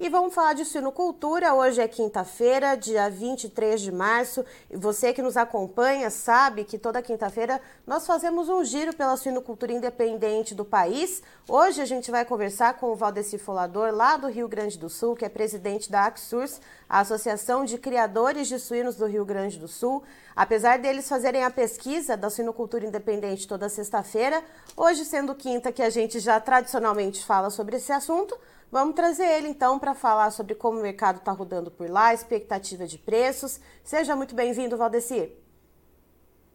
e vamos falar de suinocultura. Hoje é quinta-feira, dia 23 de março, e você que nos acompanha sabe que toda quinta-feira nós fazemos um giro pela suinocultura independente do país. Hoje a gente vai conversar com o Valdeci Folador, lá do Rio Grande do Sul, que é presidente da AXURS, a Associação de Criadores de Suínos do Rio Grande do Sul. Apesar deles fazerem a pesquisa da suinocultura independente toda sexta-feira, hoje sendo quinta que a gente já tradicionalmente fala sobre esse assunto, Vamos trazer ele então para falar sobre como o mercado está rodando por lá, expectativa de preços. Seja muito bem-vindo, Valdeci.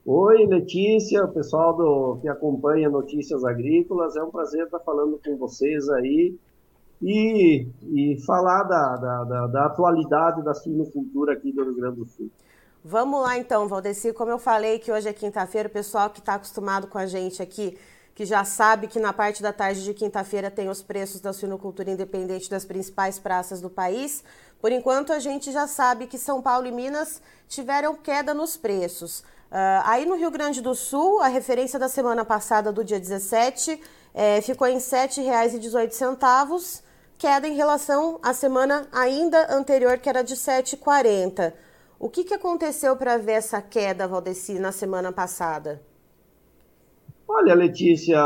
Oi, Letícia, pessoal do, que acompanha Notícias Agrícolas. É um prazer estar falando com vocês aí e, e falar da, da, da, da atualidade da suinocultura aqui do Rio Grande do Sul. Vamos lá então, Valdeci. Como eu falei que hoje é quinta-feira, o pessoal que está acostumado com a gente aqui que já sabe que na parte da tarde de quinta-feira tem os preços da suinocultura independente das principais praças do país. Por enquanto, a gente já sabe que São Paulo e Minas tiveram queda nos preços. Uh, aí no Rio Grande do Sul, a referência da semana passada, do dia 17, é, ficou em R$ 7,18, queda em relação à semana ainda anterior, que era de R$ 7,40. O que, que aconteceu para ver essa queda, Valdeci, na semana passada? Olha, Letícia,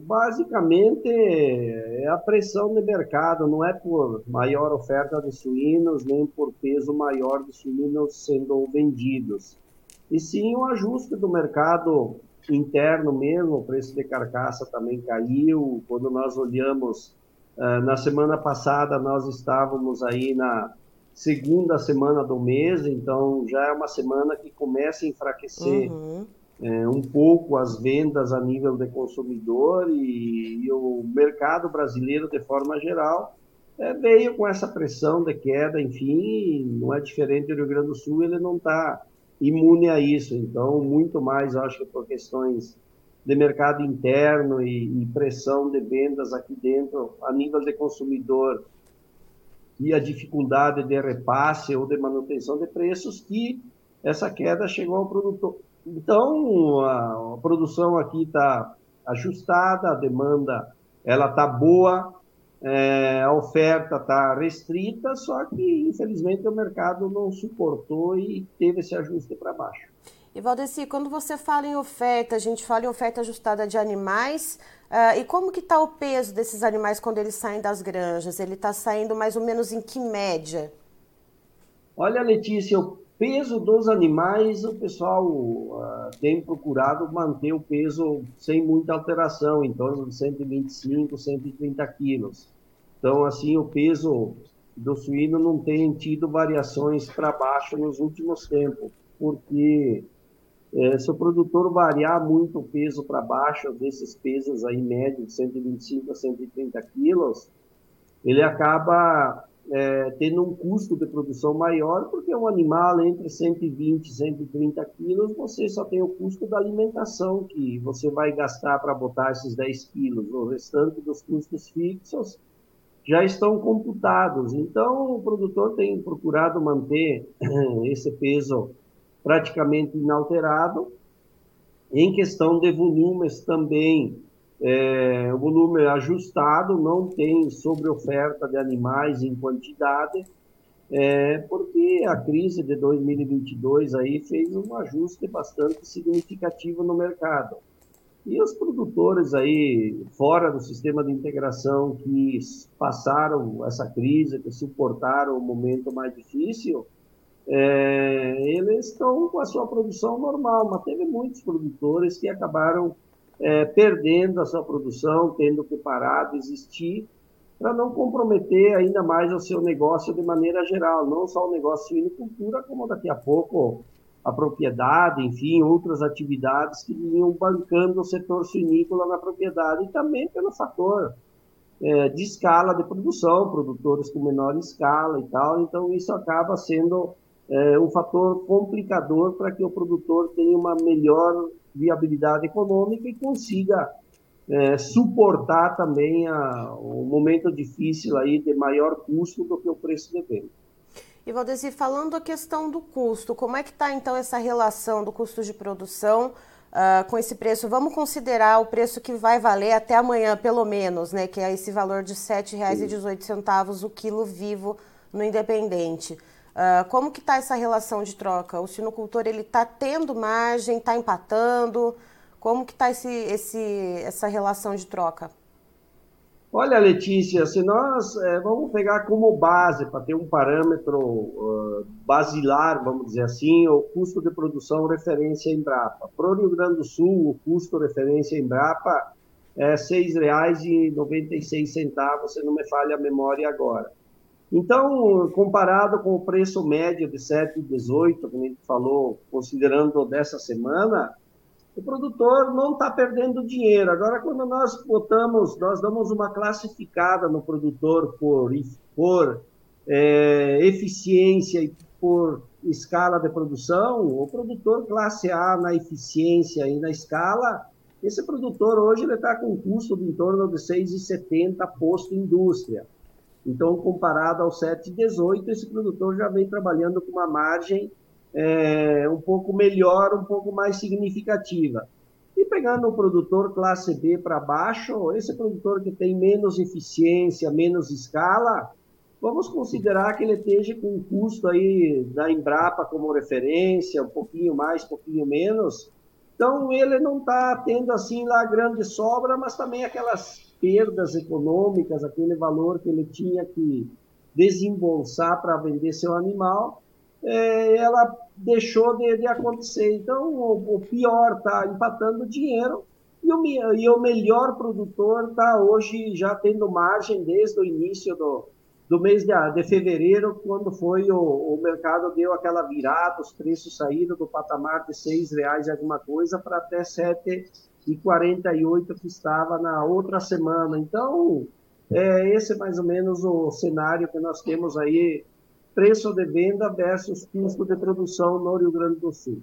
basicamente é a pressão de mercado, não é por maior oferta de suínos, nem por peso maior de suínos sendo vendidos, e sim o ajuste do mercado interno mesmo, o preço de carcaça também caiu. Quando nós olhamos, uh, na semana passada nós estávamos aí na segunda semana do mês, então já é uma semana que começa a enfraquecer. Uhum é, um pouco as vendas a nível de consumidor e, e o mercado brasileiro, de forma geral, é, veio com essa pressão de queda, enfim, não é diferente do Rio Grande do Sul, ele não está imune a isso. Então, muito mais, acho que por questões de mercado interno e, e pressão de vendas aqui dentro, a nível de consumidor, e a dificuldade de repasse ou de manutenção de preços, que essa queda chegou ao produtor, então, a, a produção aqui está ajustada, a demanda ela está boa, é, a oferta está restrita, só que, infelizmente, o mercado não suportou e teve esse ajuste para baixo. E Valdeci, quando você fala em oferta, a gente fala em oferta ajustada de animais, uh, e como que está o peso desses animais quando eles saem das granjas? Ele está saindo mais ou menos em que média? Olha, Letícia, o Peso dos animais, o pessoal uh, tem procurado manter o peso sem muita alteração, em torno de 125, 130 quilos. Então, assim, o peso do suíno não tem tido variações para baixo nos últimos tempos, porque é, se o produtor variar muito o peso para baixo, desses pesos aí médios de 125 a 130 quilos, ele acaba é, tendo um custo de produção maior, porque um animal entre 120 e 130 quilos, você só tem o custo da alimentação que você vai gastar para botar esses 10 quilos. O restante dos custos fixos já estão computados. Então, o produtor tem procurado manter esse peso praticamente inalterado. Em questão de volumes também, é, o volume é ajustado, não tem sobre oferta de animais em quantidade, é, porque a crise de 2022 aí fez um ajuste bastante significativo no mercado. E os produtores aí fora do sistema de integração que passaram essa crise, que suportaram o momento mais difícil, é, eles estão com a sua produção normal, mas teve muitos produtores que acabaram é, perdendo a sua produção, tendo que parar, desistir, para não comprometer ainda mais o seu negócio de maneira geral, não só o negócio de suinicultura, como daqui a pouco a propriedade, enfim, outras atividades que vinham bancando o setor suinícola na propriedade, e também pelo fator é, de escala de produção, produtores com menor escala e tal, então isso acaba sendo é, um fator complicador para que o produtor tenha uma melhor viabilidade econômica e consiga é, suportar também a, o momento difícil aí de maior custo do que o preço de venda. E Valdeci, falando a questão do custo, como é que está então essa relação do custo de produção uh, com esse preço, vamos considerar o preço que vai valer até amanhã, pelo menos, né? Que é esse valor de R$ 7,18 o quilo vivo no Independente. Uh, como que está essa relação de troca? O sinocultor ele está tendo margem, está empatando? Como que está esse, esse, essa relação de troca? Olha, Letícia, se nós é, vamos pegar como base, para ter um parâmetro uh, basilar, vamos dizer assim, o custo de produção referência Embrapa. Para o Rio Grande do Sul, o custo referência Embrapa é R$ 6,96, se não me falha a memória agora. Então, comparado com o preço médio de 7,18, como a gente falou, considerando dessa semana, o produtor não está perdendo dinheiro. Agora, quando nós botamos, nós damos uma classificada no produtor por, por é, eficiência e por escala de produção, o produtor classe A na eficiência e na escala, esse produtor hoje está com um custo de em torno de 6,70 posto indústria. Então, comparado ao 7,18, esse produtor já vem trabalhando com uma margem é, um pouco melhor, um pouco mais significativa. E pegando o produtor classe B para baixo, esse produtor que tem menos eficiência, menos escala, vamos considerar que ele esteja com um custo aí da Embrapa como referência, um pouquinho mais, um pouquinho menos. Então, ele não está tendo assim lá grande sobra, mas também aquelas perdas econômicas, aquele valor que ele tinha que desembolsar para vender seu animal, é, ela deixou de, de, acontecer. Então, o, o pior está empatando dinheiro e o, e o melhor produtor está hoje já tendo margem desde o início do, do mês de, de fevereiro, quando foi o, o mercado deu aquela virada, os preços saíram do patamar de seis reais e alguma coisa para até sete e 48 que estava na outra semana. Então, é esse é mais ou menos o cenário que nós temos aí, preço de venda versus custo de produção no Rio Grande do Sul.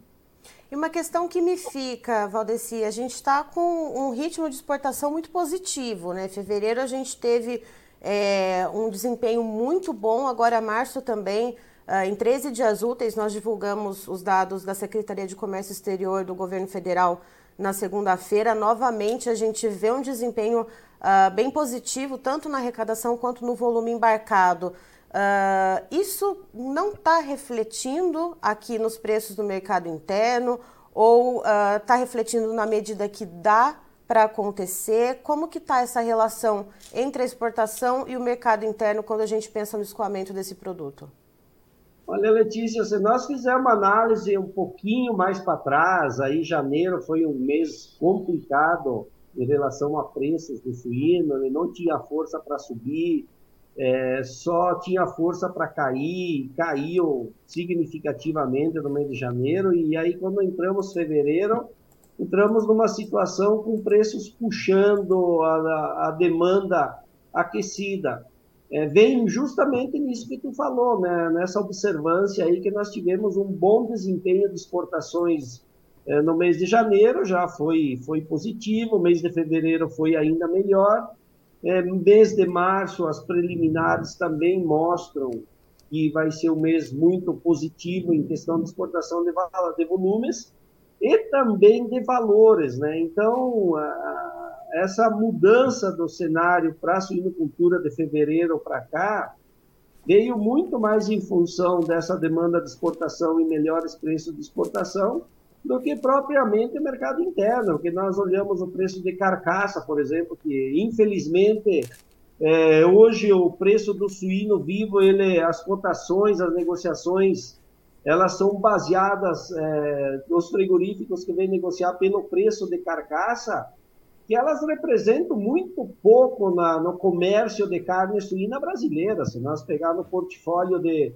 E uma questão que me fica, Valdeci, a gente está com um ritmo de exportação muito positivo, né? Fevereiro a gente teve é, um desempenho muito bom, agora março também, uh, em 13 dias úteis, nós divulgamos os dados da Secretaria de Comércio Exterior do Governo Federal na segunda-feira, novamente a gente vê um desempenho uh, bem positivo, tanto na arrecadação quanto no volume embarcado. Uh, isso não está refletindo aqui nos preços do mercado interno ou está uh, refletindo na medida que dá para acontecer? Como que está essa relação entre a exportação e o mercado interno quando a gente pensa no escoamento desse produto? Olha, Letícia, se nós fizermos uma análise um pouquinho mais para trás, aí janeiro foi um mês complicado em relação a preços do suíno, ele não tinha força para subir, é, só tinha força para cair, caiu significativamente no mês de janeiro, e aí quando entramos fevereiro, entramos numa situação com preços puxando a, a demanda aquecida é, justamente nisso que tu falou, né? nessa observância aí que nós tivemos um bom desempenho de exportações é, no mês de janeiro, já foi, foi positivo, mês de fevereiro foi ainda melhor, é, mês de março as preliminares também mostram que vai ser um mês muito positivo em questão de exportação de, de volumes e também de valores, né? Então, a, essa mudança do cenário para a suinocultura de fevereiro para cá veio muito mais em função dessa demanda de exportação e melhores preços de exportação do que propriamente o mercado interno, que nós olhamos o preço de carcaça, por exemplo, que infelizmente é, hoje o preço do suíno vivo, ele, as cotações, as negociações, elas são baseadas é, nos frigoríficos que vêm negociar pelo preço de carcaça, que elas representam muito pouco na, no comércio de carne suína brasileira. Se nós pegar no portfólio de,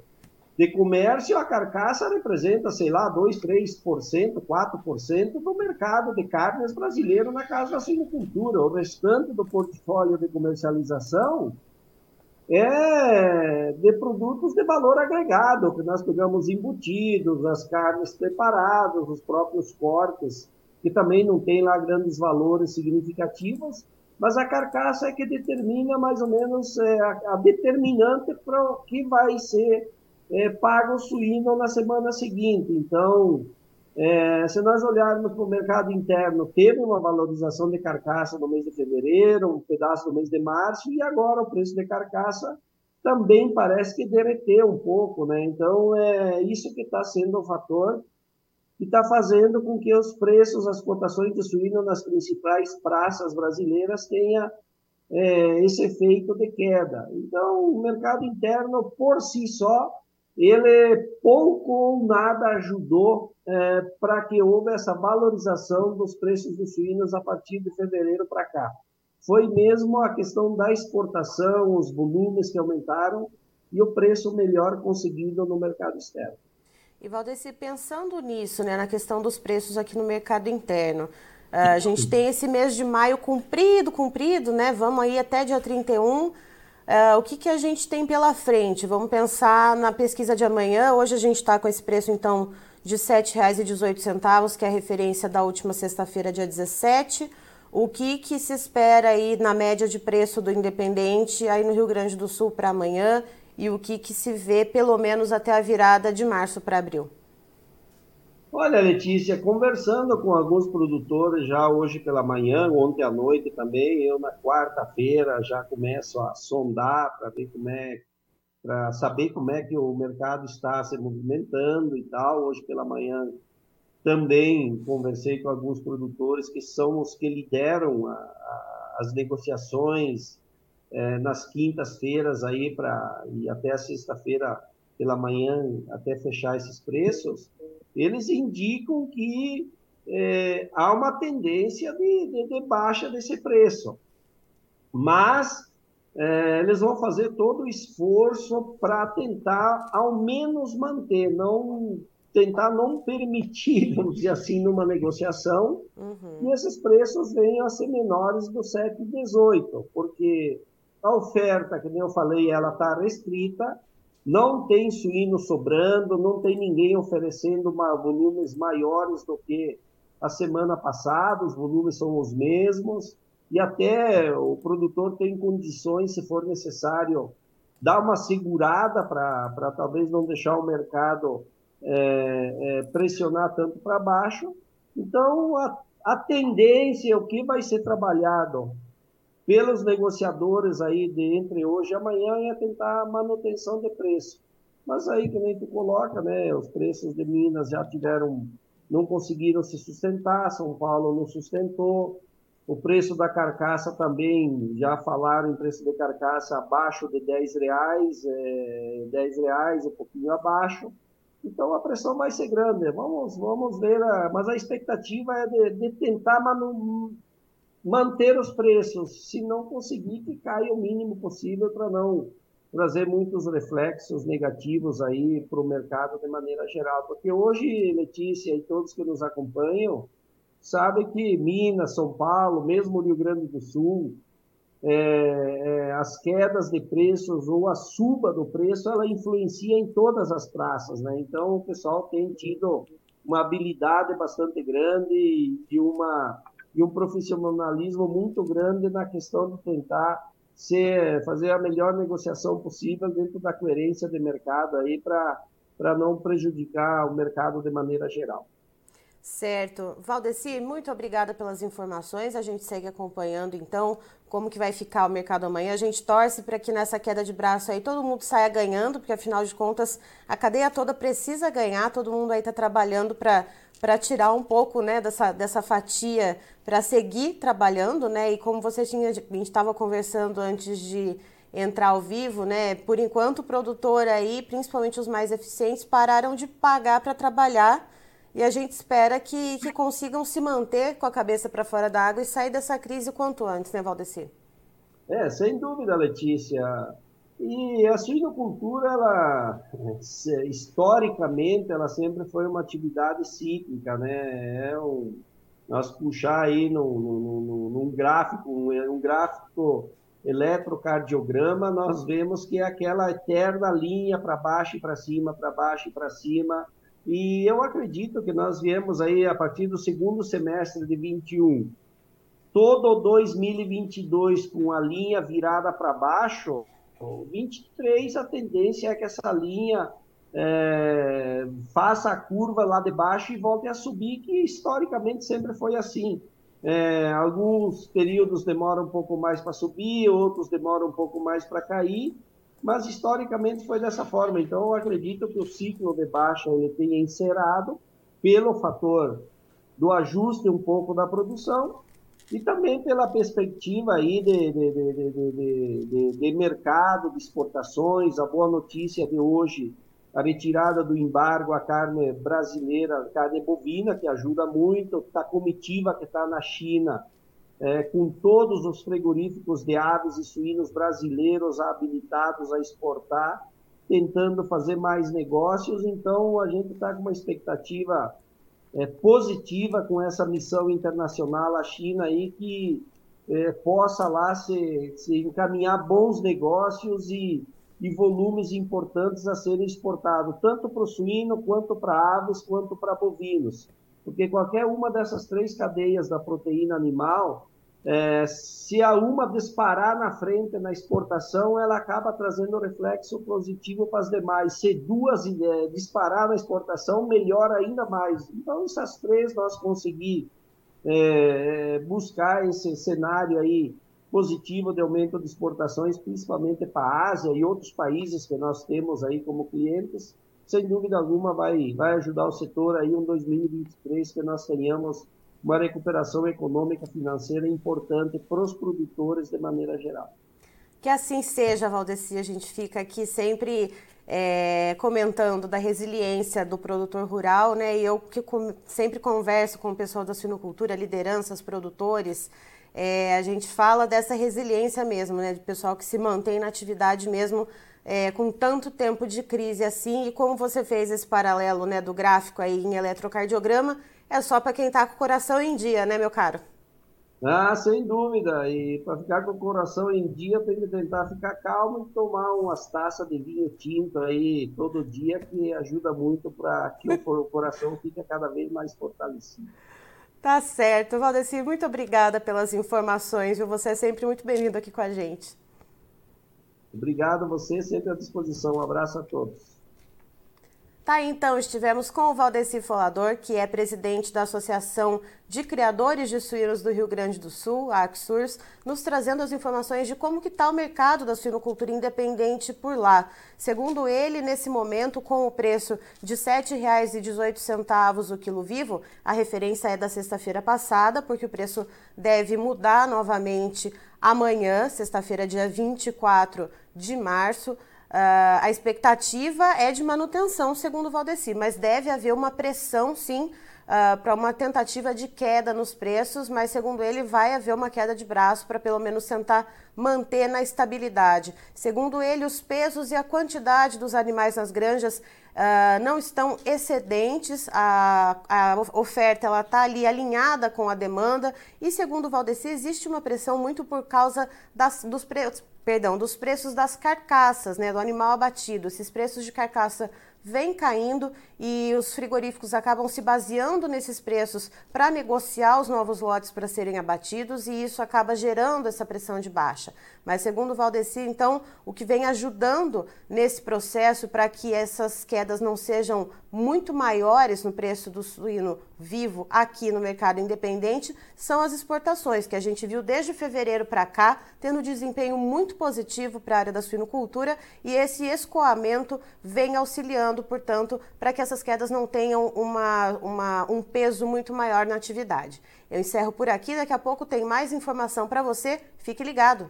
de comércio, a carcaça representa, sei lá, 2, 3%, 4% do mercado de carnes brasileiro na casa da suinocultura. O restante do portfólio de comercialização é de produtos de valor agregado, que nós pegamos embutidos, as carnes preparadas, os próprios cortes que também não tem lá grandes valores significativos, mas a carcaça é que determina mais ou menos é, a, a, determinante para o que vai ser é, pago o suíno na semana seguinte. Então, É, se nós olharmos para o mercado interno, teve uma valorização de carcaça no mês de fevereiro, um pedaço no mês de março, e agora o preço de carcaça também parece que derreteu um pouco, né? Então, é isso que está sendo o fator que está fazendo com que os preços, as cotações de suíno nas principais praças brasileiras tenha é, esse efeito de queda. Então, o mercado interno, por si só, ele pouco ou nada ajudou é, para que houve essa valorização dos preços dos suínos a partir de fevereiro para cá. Foi mesmo a questão da exportação, os volumes que aumentaram e o preço melhor conseguido no mercado externo. E Valdeci, pensando nisso, né, na questão dos preços aqui no mercado interno, a gente tem esse mês de maio cumprido, cumprido, né? Vamos aí até dia 31. Uh, o que, que a gente tem pela frente? Vamos pensar na pesquisa de amanhã. Hoje a gente está com esse preço, então, de R$ 7,18, que é a referência da última sexta-feira, dia 17. O que, que se espera aí na média de preço do Independente aí no Rio Grande do Sul para amanhã e o que, que se vê pelo menos até a virada de março para abril? Olha, Letícia, conversando com alguns produtores já hoje pela manhã, ontem à noite também, eu na quarta-feira já começo a sondar para ver como é, para saber como é que o mercado está se movimentando e tal. Hoje pela manhã também conversei com alguns produtores que são os que lideram a, a, as negociações é, nas quintas-feiras aí para e até a sexta-feira pela manhã até fechar esses preços eles indicam que é, há uma tendência de, de, de, baixa desse preço. Mas é, eles vão fazer todo o esforço para tentar, ao menos, manter, não tentar não permitir, vamos dizer assim, numa negociação, uhum. que esses preços venham a ser menores do 7,18, porque a oferta, que nem eu falei, ela está restrita, não tem suíno sobrando, não tem ninguém oferecendo uma, volumes maiores do que a semana passada, os volumes são os mesmos, e até o produtor tem condições, se for necessário, dar uma segurada para talvez não deixar o mercado é, é, pressionar tanto para baixo. Então, a, a tendência, o que vai ser trabalhado pelos negociadores aí de entre hoje e amanhã é tentar manutenção de preço. Mas aí, que nem tu coloca, né, os preços de Minas já tiveram, não conseguiram se sustentar, São Paulo não sustentou, o preço da carcaça também, já falaram em preço de carcaça abaixo de 10 reais, é, 10 reais, um pouquinho abaixo. Então a pressão vai ser grande. Vamos, vamos ver, a, mas a expectativa é de, de tentar manu, manter os preços, se não conseguir que caia o mínimo possível para não trazer muitos reflexos negativos aí para o mercado de maneira geral. Porque hoje, Letícia e todos que nos acompanham, sabem que Minas, São Paulo, mesmo Rio Grande do Sul, é, é, as quedas de preços ou a suba do preço, ela influencia em todas as praças, né? Então, o pessoal tem tido uma habilidade bastante grande e uma e um profissionalismo muito grande na questão de tentar ser, fazer a melhor negociação possível dentro da coerência de mercado aí para não prejudicar o mercado de maneira geral. Certo. Valdeci, muito obrigada pelas informações. A gente segue acompanhando, então, como que vai ficar o mercado amanhã. A gente torce para que nessa queda de braço aí todo mundo saia ganhando, porque afinal de contas a cadeia toda precisa ganhar, todo mundo aí está trabalhando para para tirar um pouco né, dessa, dessa fatia para seguir trabalhando, né? E como você tinha, a gente estava conversando antes de entrar ao vivo, né? Por enquanto o produtor aí, principalmente os mais eficientes, pararam de pagar para trabalhar e a gente espera que, que consigam se manter com a cabeça para fora da água e sair dessa crise o quanto antes, né, Valdeci? É, sem dúvida, Letícia. E a suinocultura, ela, historicamente, ela sempre foi uma atividade cíclica, né? É um, nós puxar aí num, num, num gráfico, um, um gráfico eletrocardiograma, nós vemos que é aquela eterna linha para baixo e para cima, para baixo e para cima, e eu acredito que nós viemos aí a partir do segundo semestre de 21, todo 2022 com a linha virada para baixo, 23 a tendência é que essa linha é, faça a curva lá de baixo e volte a subir, que historicamente sempre foi assim. É, alguns períodos demoram um pouco mais para subir, outros demoram um pouco mais para cair, mas historicamente foi dessa forma. Então, eu acredito que o ciclo de baixa ele tenha encerrado pelo fator do ajuste um pouco da produção e também pela perspectiva aí de, de, de, de, mercado, de exportações. A boa notícia de hoje a retirada do embargo à carne brasileira, carne bovina, que ajuda muito, a comitiva que está na China, é, com todos os frigoríficos de aves e suínos brasileiros habilitados a exportar, tentando fazer mais negócios. Então, a gente está com uma expectativa é, positiva com essa missão internacional à China aí, que é, possa lá se, se encaminhar bons negócios e e volumes importantes a serem exportados, tanto para o suíno, quanto para aves, quanto para bovinos. Porque qualquer uma dessas três cadeias da proteína animal, é, se a uma disparar na frente na exportação, ela acaba trazendo reflexo positivo para as demais. Se duas é, disparar na exportação, melhora ainda mais. Então, essas três nós conseguir é, buscar esse cenário aí positivo de aumento de exportações, principalmente para a Ásia e outros países que nós temos aí como clientes, sem dúvida alguma vai, vai ajudar o setor aí em 2023 que nós tenhamos uma recuperação econômica financeira importante para os produtores de maneira geral. Que assim seja, Valdeci. A gente fica aqui sempre é, comentando da resiliência do produtor rural, né? E eu que com, sempre converso com o pessoal da sinocultura, lideranças, produtores, é, a gente fala dessa resiliência mesmo, né, de pessoal que se mantém na atividade mesmo é, com tanto tempo de crise assim, e como você fez esse paralelo né, do gráfico aí em eletrocardiograma, é só para quem está com o coração em dia, né, meu caro? Ah, sem dúvida. E para ficar com o coração em dia, tem que tentar ficar calmo e tomar umas taças de vinho tinto aí todo dia, que ajuda muito para que o coração fique cada vez mais fortalecido. Tá certo. Valdeci, muito obrigada pelas informações. Viu? Você é sempre muito bem-vindo aqui com a gente. Obrigado a você, sempre à disposição. Um abraço a todos. Tá, então, estivemos com o Valdeci Folador, que é presidente da Associação de Criadores de Suínos do Rio Grande do Sul, a AXURS, nos trazendo as informações de como que está o mercado da suinocultura independente por lá. Segundo ele, nesse momento, com o preço de R$ 7,18 o quilo vivo, a referência é da sexta-feira passada, porque o preço deve mudar novamente amanhã, sexta-feira, dia 24 de março. Uh, a expectativa é de manutenção, segundo o Valdeci, mas deve haver uma pressão, sim, uh, para uma tentativa de queda nos preços, mas segundo ele vai haver uma queda de braço para pelo menos tentar manter na estabilidade. Segundo ele, os pesos e a quantidade dos animais nas granjas uh, não estão excedentes, a, a oferta ela está ali alinhada com a demanda e segundo Valdeci existe uma pressão muito por causa das, dos preços perdão, dos preços das carcaças, né, do animal abatido. Esses preços de carcaça vêm caindo e os frigoríficos acabam se baseando nesses preços para negociar os novos lotes para serem abatidos e isso acaba gerando essa pressão de baixa. Mas segundo o Valdeci, então, o que vem ajudando nesse processo para que essas quedas não sejam muito maiores no preço do suíno vivo aqui no mercado independente são as exportações, que a gente viu desde fevereiro para cá, tendo desempenho muito positivo para a área da suinocultura e esse escoamento vem auxiliando, portanto, para que essas quedas não tenham uma, uma, um peso muito maior na atividade. Eu encerro por aqui, daqui a pouco tem mais informação para você, fique ligado.